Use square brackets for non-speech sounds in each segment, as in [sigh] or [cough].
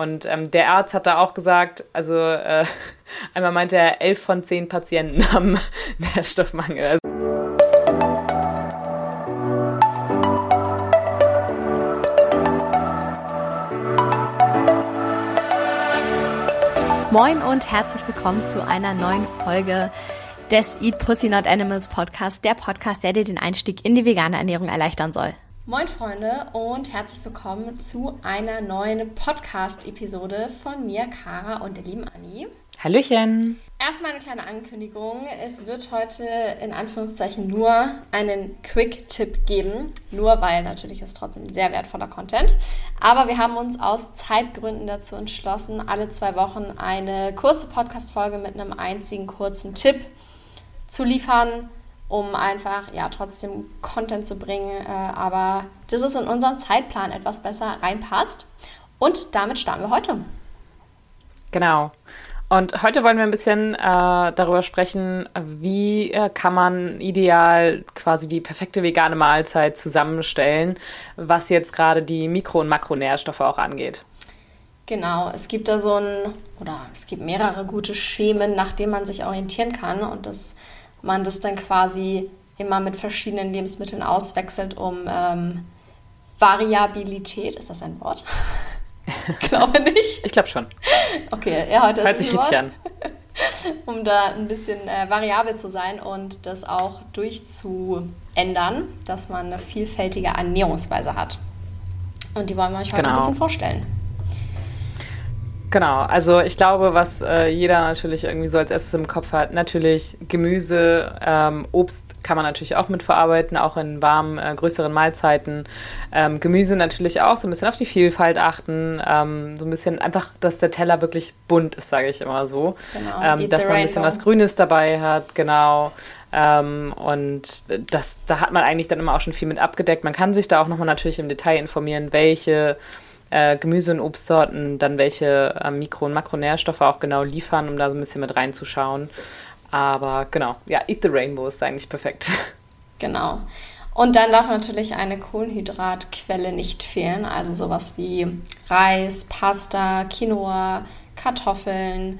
Und ähm, der Arzt hat da auch gesagt, also äh, [laughs] einmal meinte er, elf von zehn Patienten [laughs] haben Nährstoffmangel. Also Moin und herzlich willkommen zu einer neuen Folge des Eat Pussy Not Animals Podcast, der Podcast, der dir den Einstieg in die vegane Ernährung erleichtern soll. Moin Freunde und herzlich willkommen zu einer neuen Podcast-Episode von mir, Kara und der lieben Anni. Hallöchen! Erstmal eine kleine Ankündigung. Es wird heute in Anführungszeichen nur einen Quick-Tipp geben. Nur weil natürlich ist trotzdem sehr wertvoller Content. Aber wir haben uns aus Zeitgründen dazu entschlossen, alle zwei Wochen eine kurze Podcast-Folge mit einem einzigen kurzen Tipp zu liefern um einfach ja trotzdem Content zu bringen, äh, aber das ist in unseren Zeitplan etwas besser reinpasst. Und damit starten wir heute. Genau. Und heute wollen wir ein bisschen äh, darüber sprechen, wie äh, kann man ideal quasi die perfekte vegane Mahlzeit zusammenstellen, was jetzt gerade die Mikro- und Makronährstoffe auch angeht. Genau, es gibt da so ein, oder es gibt mehrere gute Schemen, nach denen man sich orientieren kann. Und das man das dann quasi immer mit verschiedenen Lebensmitteln auswechselt, um ähm, Variabilität, ist das ein Wort? [laughs] glaube nicht. Ich glaube schon. Okay, ja, heute Hört sich richtig an. [laughs] um da ein bisschen äh, variabel zu sein und das auch durchzuändern, dass man eine vielfältige Ernährungsweise hat. Und die wollen wir euch heute genau. ein bisschen vorstellen. Genau, also ich glaube, was äh, jeder natürlich irgendwie so als erstes im Kopf hat, natürlich Gemüse, ähm, Obst kann man natürlich auch mitverarbeiten, auch in warmen, äh, größeren Mahlzeiten. Ähm, Gemüse natürlich auch, so ein bisschen auf die Vielfalt achten, ähm, so ein bisschen einfach, dass der Teller wirklich bunt ist, sage ich immer so. Genau, ähm, dass man ein bisschen was Grünes dabei hat, genau. Ähm, und das, da hat man eigentlich dann immer auch schon viel mit abgedeckt. Man kann sich da auch nochmal natürlich im Detail informieren, welche äh, Gemüse- und Obstsorten dann welche äh, Mikro- und Makronährstoffe auch genau liefern, um da so ein bisschen mit reinzuschauen. Aber genau, ja, Eat the Rainbow ist eigentlich perfekt. [laughs] Genau. Und dann darf natürlich eine Kohlenhydratquelle nicht fehlen, also sowas wie Reis, Pasta, Quinoa, Kartoffeln,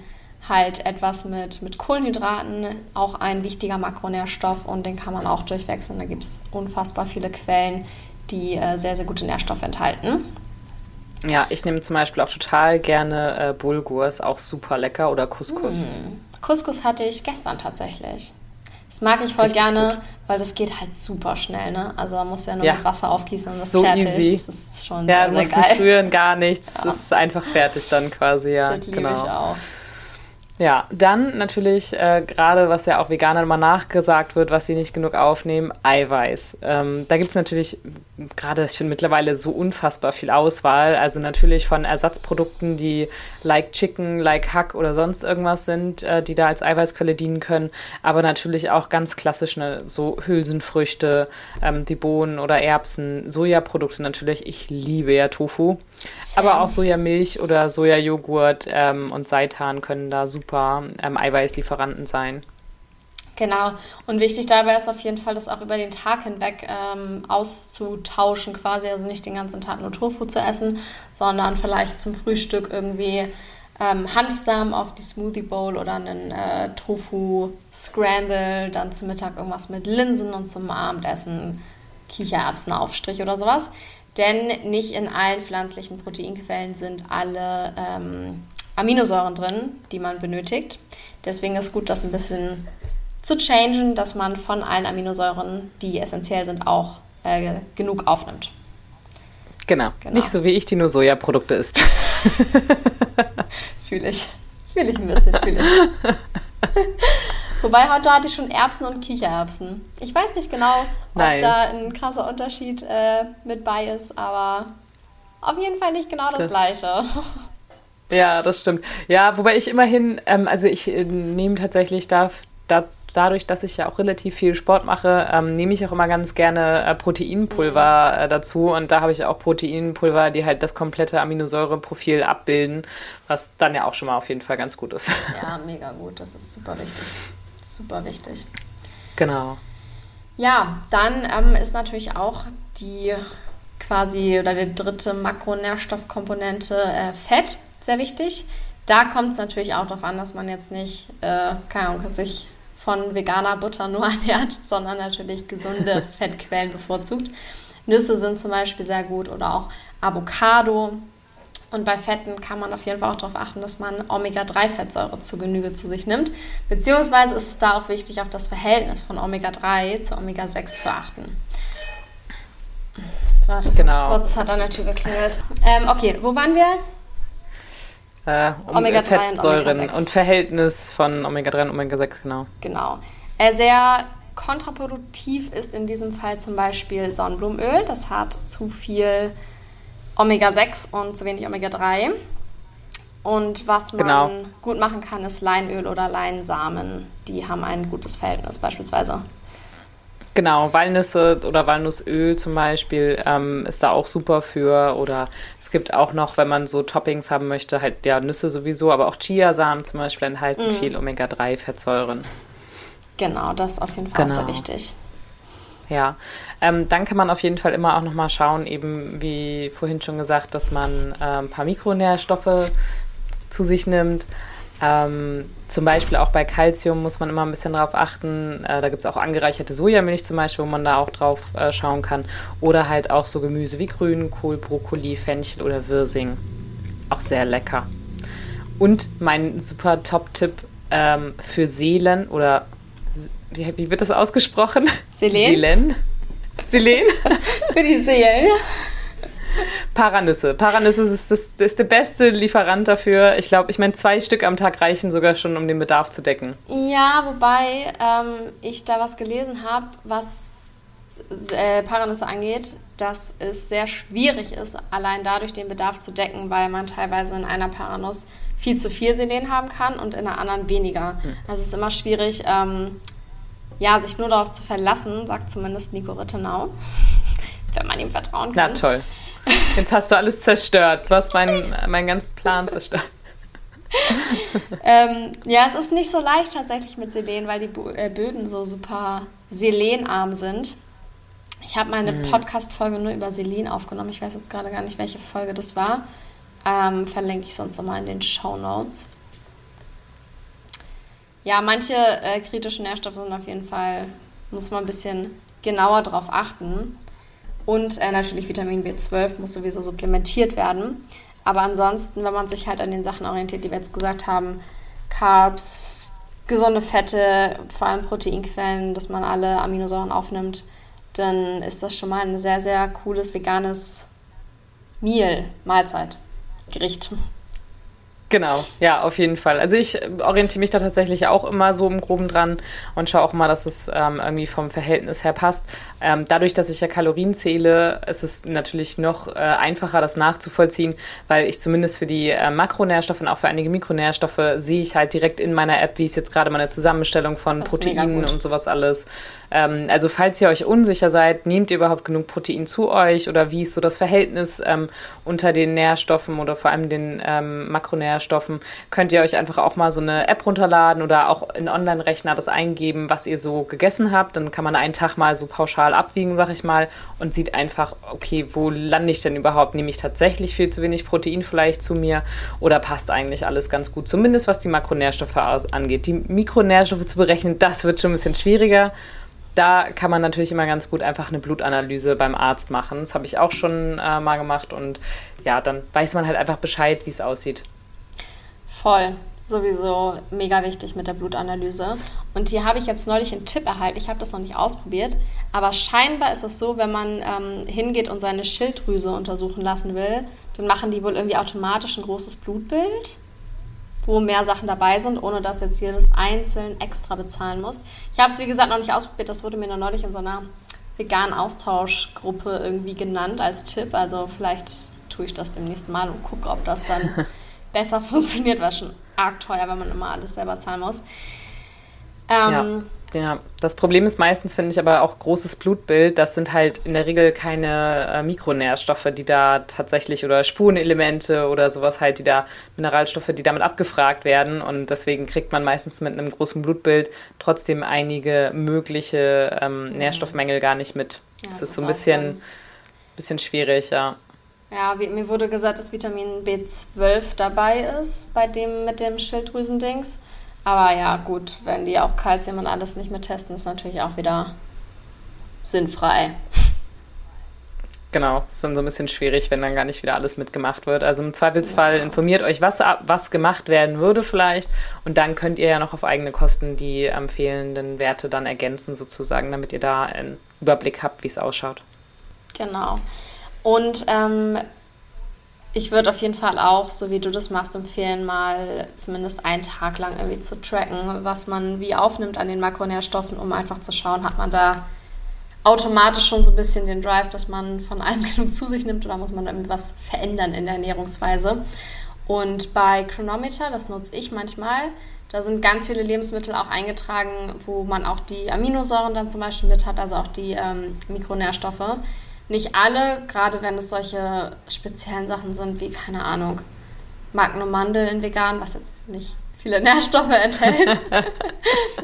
halt etwas mit, mit Kohlenhydraten, auch ein wichtiger Makronährstoff und den kann man auch durchwechseln. Da gibt es unfassbar viele Quellen, die äh, sehr, sehr gute Nährstoffe enthalten. Ja, ich nehme zum Beispiel auch total gerne äh, Bulgur, ist auch super lecker oder Couscous. Mm. Couscous hatte ich gestern tatsächlich. Das mag ich voll Richtig gerne, gut. weil das geht halt super schnell, ne? Also da muss ja nur ja. mit Wasser aufgießen und das so ist fertig. Easy. Das ist schon ja, sehr, sehr geil. nicht rühren, gar nichts. Ja. Das ist einfach fertig dann quasi, ja. Das liebe genau. ich auch. Ja, dann natürlich äh, gerade, was ja auch Veganern immer nachgesagt wird, was sie nicht genug aufnehmen, Eiweiß. Ähm, da gibt es natürlich gerade, ich finde mittlerweile so unfassbar viel Auswahl. Also natürlich von Ersatzprodukten, die like Chicken, like Hack oder sonst irgendwas sind, äh, die da als Eiweißquelle dienen können. Aber natürlich auch ganz klassisch ne, so Hülsenfrüchte, ähm, die Bohnen oder Erbsen, Sojaprodukte natürlich. Ich liebe ja Tofu. Aber auch Sojamilch oder Sojajoghurt ähm, und Seitan können da super ähm, Eiweißlieferanten sein. Genau. Und wichtig dabei ist auf jeden Fall, das auch über den Tag hinweg ähm, auszutauschen, quasi. Also nicht den ganzen Tag nur Tofu zu essen, sondern vielleicht zum Frühstück irgendwie ähm, Hanfsamen auf die Smoothie Bowl oder einen äh, Tofu Scramble, dann zum Mittag irgendwas mit Linsen und zum Abendessen Kichererbsenaufstrich oder sowas. Denn nicht in allen pflanzlichen Proteinquellen sind alle ähm, Aminosäuren drin, die man benötigt. Deswegen ist gut, das ein bisschen zu changen, dass man von allen Aminosäuren, die essentiell sind, auch äh, genug aufnimmt. Genau. genau. Nicht so wie ich, die nur Sojaprodukte isst. [laughs] fühle ich. Fühle ich ein bisschen, fühle ich. [laughs] Wobei heute hatte ich schon Erbsen und Kichererbsen. Ich weiß nicht genau, ob nice. da ein krasser Unterschied äh, mit bei ist, aber auf jeden Fall nicht genau das, das Gleiche. [laughs] Ja, das stimmt. Ja, wobei ich immerhin, ähm, also ich äh, nehme tatsächlich da, da, dadurch, dass ich ja auch relativ viel Sport mache, ähm, nehme ich auch immer ganz gerne äh, Proteinpulver mhm. äh, dazu. Und da habe ich auch Proteinpulver, die halt das komplette Aminosäureprofil abbilden, was dann ja auch schon mal auf jeden Fall ganz gut ist. Ja, mega gut. Das ist super wichtig super wichtig. Genau. Ja, dann ähm, ist natürlich auch die quasi oder die dritte Makronährstoffkomponente äh, Fett. sehr wichtig. Da kommt es natürlich auch darauf an, dass man jetzt nicht, äh, keine Ahnung, sich von veganer Butter nur [laughs] ernährt, sondern natürlich gesunde [laughs] Fettquellen bevorzugt. Nüsse sind zum Beispiel sehr gut oder auch Avocado. Und bei Fetten kann man auf jeden Fall auch darauf achten, dass man Omega-3-Fettsäure zu Genüge zu sich nimmt. Beziehungsweise ist es da auch wichtig, auf das Verhältnis von Omega-3 zu Omega-6 zu achten. Warte, genau. kurz, es hat an der Tür geklingelt. Ähm, okay, wo waren wir? Äh, um Omega-3 und Omega-6. Und Verhältnis von Omega-3 und Omega-6, genau. Genau. Äh, sehr kontraproduktiv ist in diesem Fall zum Beispiel Sonnenblumenöl. Das hat zu viel Omega-6 und zu wenig Omega-3. Und was man genau. gut machen kann, ist Leinöl oder Leinsamen. Die haben ein gutes Verhältnis beispielsweise. Genau, Walnüsse oder Walnussöl zum Beispiel ähm, ist da auch super für. Oder es gibt auch noch, wenn man so Toppings haben möchte, halt ja Nüsse sowieso, aber auch Chiasamen zum Beispiel enthalten mm. viel Omega-3-Fettsäuren. Genau, das ist auf jeden Fall genau. sehr wichtig. Ja, ähm, dann kann man auf jeden Fall immer auch nochmal schauen, eben wie vorhin schon gesagt, dass man äh, ein paar Mikronährstoffe zu sich nimmt. Ähm, zum Beispiel auch bei Kalzium muss man immer ein bisschen drauf achten. Äh, da gibt es auch angereicherte Sojamilch zum Beispiel, wo man da auch drauf äh, schauen kann. Oder halt auch so Gemüse wie Grünkohl, Brokkoli, Fenchel oder Wirsing. Auch sehr lecker. Und mein super Top-Tipp ähm, für Seelen oder wie, wie, wird das ausgesprochen? Selen. Selen. Selen? [laughs] für die Seelen. Paranüsse. Paranüsse ist, das, ist der beste Lieferant dafür. Ich glaube, ich meine, zwei Stück am Tag reichen sogar schon, um den Bedarf zu decken. Ja, wobei ähm, ich da was gelesen habe, was äh, Paranüsse angeht, dass es sehr schwierig ist, allein dadurch den Bedarf zu decken, weil man teilweise in einer Paranuss viel zu viel Selen haben kann und in der anderen weniger. Hm. Also es ist immer schwierig, ähm, ja, sich nur darauf zu verlassen, sagt zumindest Nico Rittenau, [laughs] wenn man ihm vertrauen kann. Na toll. Jetzt hast du alles zerstört. Du hast meinen, meinen ganzen Plan zerstört. [laughs] ähm, ja, es ist nicht so leicht tatsächlich mit Selen, weil die äh, Böden so super selenarm sind. Ich habe meine mhm. Podcast-Folge nur über Selen aufgenommen. Ich weiß jetzt gerade gar nicht, welche Folge das war. Ähm, verlinke ich sonst nochmal in den Show Notes. Ja, manche äh, kritischen Nährstoffe sind auf jeden Fall, muss man ein bisschen genauer drauf achten. Und äh, natürlich Vitamin B12 muss sowieso supplementiert werden. Aber ansonsten, wenn man sich halt an den Sachen orientiert, die wir jetzt gesagt haben, Carbs, gesunde Fette, vor allem Proteinquellen, dass man alle Aminosäuren aufnimmt, dann ist das schon mal ein sehr, sehr cooles veganes Meal, Mahlzeit, Gericht. Genau, ja, auf jeden Fall. Also ich orientiere mich da tatsächlich auch immer so im Groben dran und schaue auch mal, dass es ähm, irgendwie vom Verhältnis her passt. Ähm, dadurch, dass ich ja Kalorien zähle, ist es natürlich noch äh, einfacher, das nachzuvollziehen, weil ich zumindest für die äh, Makronährstoffe und auch für einige Mikronährstoffe sehe ich halt direkt in meiner App, wie ist jetzt gerade meine Zusammenstellung von Proteinen und sowas alles. Ähm, also falls ihr euch unsicher seid, nehmt ihr überhaupt genug Protein zu euch oder wie ist so das Verhältnis ähm, unter den Nährstoffen oder vor allem den ähm, Makronährstoffen, könnt ihr euch einfach auch mal so eine App runterladen oder auch in Online-Rechner das eingeben, was ihr so gegessen habt. Dann kann man einen Tag mal so pauschal abwiegen, sag ich mal, und sieht einfach, okay, wo lande ich denn überhaupt? Nehme ich tatsächlich viel zu wenig Protein vielleicht zu mir oder passt eigentlich alles ganz gut? Zumindest was die Makronährstoffe angeht. Die Mikronährstoffe zu berechnen, das wird schon ein bisschen schwieriger da kann man natürlich immer ganz gut einfach eine Blutanalyse beim Arzt machen. Das habe ich auch schon äh, mal gemacht und ja, dann weiß man halt einfach Bescheid, wie es aussieht. Voll. Sowieso mega wichtig mit der Blutanalyse. Und hier habe ich jetzt neulich einen Tipp erhalten. Ich habe das noch nicht ausprobiert. Aber scheinbar ist es so, wenn man ähm, hingeht und seine Schilddrüse untersuchen lassen will, dann machen die wohl irgendwie automatisch ein großes Blutbild wo mehr Sachen dabei sind, ohne dass jetzt jedes einzeln extra bezahlen muss. Ich habe es, wie gesagt, noch nicht ausprobiert. Das wurde mir noch neulich in so einer veganen Austauschgruppe irgendwie genannt als Tipp. Also vielleicht tue ich das demnächst mal und gucke, ob das dann [laughs] besser [laughs] funktioniert. War schon arg teuer, wenn man immer alles selber zahlen muss. Ähm, ja. Ja, das Problem ist meistens, finde ich, aber auch großes Blutbild. Das sind halt in der Regel keine äh, Mikronährstoffe, die da tatsächlich oder Spurenelemente oder sowas halt, die da Mineralstoffe, die damit abgefragt werden. Und deswegen kriegt man meistens mit einem großen Blutbild trotzdem einige mögliche ähm, mhm. Nährstoffmängel gar nicht mit. Ja, das, das ist so ein bisschen, bisschen schwierig, ja. Ja, wie, mir wurde gesagt, dass Vitamin B12 dabei ist bei dem mit dem Schilddrüsendings. Aber ja, gut, wenn die auch Kalzium und alles nicht mehr testen, ist natürlich auch wieder sinnfrei. Genau, ist dann so ein bisschen schwierig, wenn dann gar nicht wieder alles mitgemacht wird. Also im Zweifelsfall ja. informiert euch, was, was gemacht werden würde vielleicht. Und dann könnt ihr ja noch auf eigene Kosten die empfehlenden Werte dann ergänzen sozusagen, damit ihr da einen Überblick habt, wie es ausschaut. Genau. Und ähm, ich würde auf jeden Fall auch, so wie du das machst, empfehlen, mal zumindest einen Tag lang irgendwie zu tracken, was man wie aufnimmt an den Makronährstoffen, um einfach zu schauen, hat man da automatisch schon so ein bisschen den Drive, dass man von allem [laughs] genug zu sich nimmt oder muss man irgendwie was verändern in der Ernährungsweise. Und bei Chronometer, das nutze ich manchmal, da sind ganz viele Lebensmittel auch eingetragen, wo man auch die Aminosäuren dann zum Beispiel mit hat, also auch die ähm, Mikronährstoffe. Nicht alle, gerade wenn es solche speziellen Sachen sind wie, keine Ahnung, Magnum Mandeln vegan, was jetzt nicht viele Nährstoffe enthält. [laughs]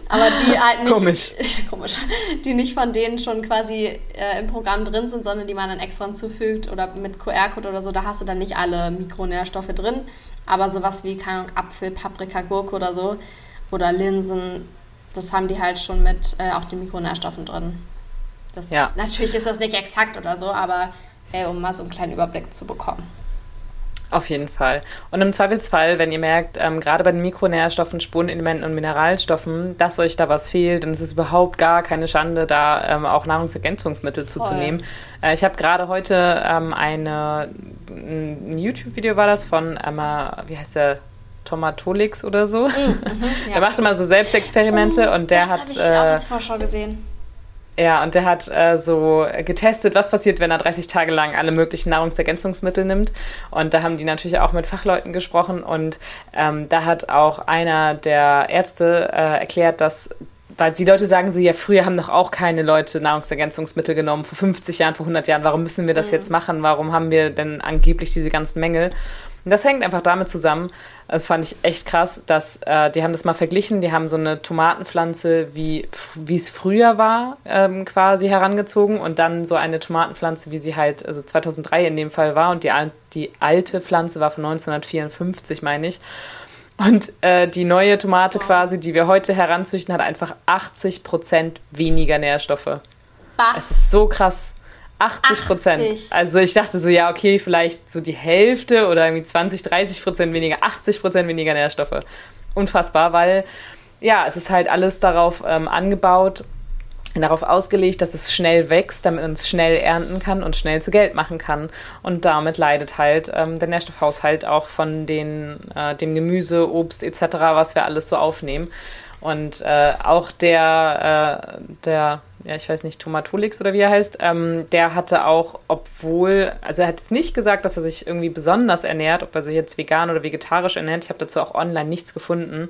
aber die halt nicht, komisch. [laughs] komisch, die nicht von denen schon quasi äh, im Programm drin sind, sondern die man dann extra hinzufügt oder mit QR-Code oder so, da hast du dann nicht alle Mikronährstoffe drin. Aber sowas wie, keine Ahnung, Apfel, Paprika, Gurke oder so oder Linsen, das haben die halt schon mit äh, auch den Mikronährstoffen drin. Das, ja. Natürlich ist das nicht exakt oder so, aber äh, um mal so einen kleinen Überblick zu bekommen. Auf jeden Fall. Und im Zweifelsfall, wenn ihr merkt, ähm, gerade bei den Mikronährstoffen, Spurenelementen und Mineralstoffen, dass euch da was fehlt, dann ist es überhaupt gar keine Schande, da ähm, auch Nahrungsergänzungsmittel zuzunehmen. Äh, ich habe gerade heute ähm, eine, ein YouTube-Video war das von, ähm, wie heißt der, Tomatolix oder so. Mm, mhm, [laughs] ja. Der macht immer so Selbstexperimente oh, und der das hat. Das habe ich äh, auch als Vorschau gesehen. Ja, und der hat äh, so getestet, was passiert, wenn er 30 Tage lang alle möglichen Nahrungsergänzungsmittel nimmt. Und da haben die natürlich auch mit Fachleuten gesprochen. Und ähm, da hat auch einer der Ärzte äh, erklärt, dass weil die Leute sagen so, ja, früher haben doch auch keine Leute Nahrungsergänzungsmittel genommen, vor 50 Jahren, vor 100 Jahren, warum müssen wir das mhm. jetzt machen, warum haben wir denn angeblich diese ganzen Mängel? Und das hängt einfach damit zusammen, das fand ich echt krass, dass äh, die haben das mal verglichen, die haben so eine Tomatenpflanze, wie es früher war, ähm, quasi herangezogen und dann so eine Tomatenpflanze, wie sie halt, also 2003 in dem Fall war und die, die alte Pflanze war von 1954, meine ich. Und äh, die neue Tomate quasi, die wir heute heranzüchten, hat einfach 80 Prozent weniger Nährstoffe. Was? Es ist so krass. 80 Prozent. Also ich dachte so, ja, okay, vielleicht so die Hälfte oder irgendwie 20, 30 Prozent weniger, 80 Prozent weniger Nährstoffe. Unfassbar, weil ja, es ist halt alles darauf ähm, angebaut, darauf ausgelegt, dass es schnell wächst, damit man es schnell ernten kann und schnell zu Geld machen kann. Und damit leidet halt ähm, der Nährstoffhaushalt auch von den, äh, dem Gemüse, Obst etc., was wir alles so aufnehmen. Und äh, auch der, äh, der ja, ich weiß nicht, Tomatolix oder wie er heißt, ähm, der hatte auch, obwohl, also er hat jetzt nicht gesagt, dass er sich irgendwie besonders ernährt, ob er sich jetzt vegan oder vegetarisch ernährt. Ich habe dazu auch online nichts gefunden.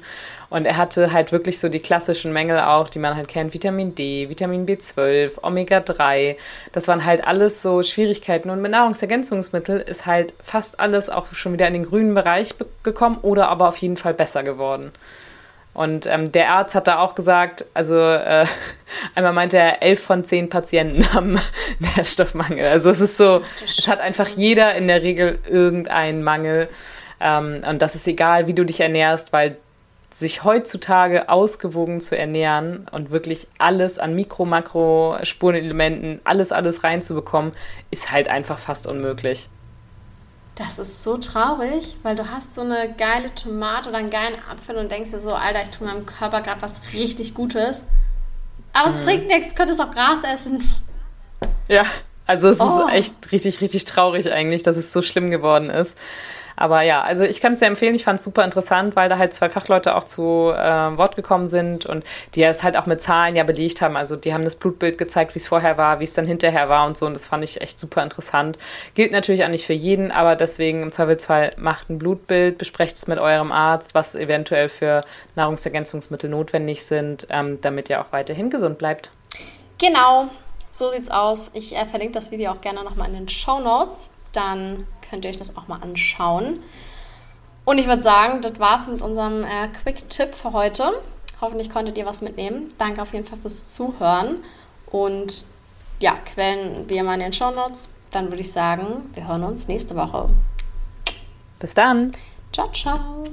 Und er hatte halt wirklich so die klassischen Mängel auch, die man halt kennt, Vitamin D, Vitamin B12, Omega-3. Das waren halt alles so Schwierigkeiten. Und mit Nahrungsergänzungsmittel ist halt fast alles auch schon wieder in den grünen Bereich gekommen oder aber auf jeden Fall besser geworden. Und ähm, der Arzt hat da auch gesagt, also äh, [laughs] einmal meinte er, elf von zehn Patienten [laughs] haben Nährstoffmangel. Also es ist so, es hat einfach jeder in der Regel irgendeinen Mangel. Ähm, und das ist egal, wie du dich ernährst, weil sich heutzutage ausgewogen zu ernähren und wirklich alles an Mikro-, Makro-, Spurenelementen, alles, alles reinzubekommen, ist halt einfach fast unmöglich. Das ist so traurig, weil du hast so eine geile Tomate oder einen geilen Apfel und denkst dir so, Alter, ich tue meinem Körper gerade was richtig Gutes. Aber mhm. es bringt nichts, könntest auch Gras essen. Ja, also es oh. ist echt richtig, richtig traurig eigentlich, dass es so schlimm geworden ist. Aber ja, also ich kann es sehr empfehlen. Ich fand es super interessant, weil da halt zwei Fachleute auch zu äh, Wort gekommen sind und die es halt auch mit Zahlen ja belegt haben. Also die haben das Blutbild gezeigt, wie es vorher war, wie es dann hinterher war und so. Und das fand ich echt super interessant. Gilt natürlich auch nicht für jeden, aber deswegen im Zweifelsfall macht ein Blutbild, besprecht es mit eurem Arzt, was eventuell für Nahrungsergänzungsmittel notwendig sind, ähm, damit ihr auch weiterhin gesund bleibt. Genau, so sieht's aus. Ich äh, verlinke das Video auch gerne nochmal in den Show Notes. Dann könnt ihr euch das auch mal anschauen. Und ich würde sagen, das war's mit unserem äh, Quick-Tipp für heute. Hoffentlich konntet ihr was mitnehmen. Danke auf jeden Fall fürs Zuhören. Und ja, Quellen wie immer in den Show Notes. dann würde ich sagen, wir hören uns nächste Woche. Bis dann. Ciao, ciao.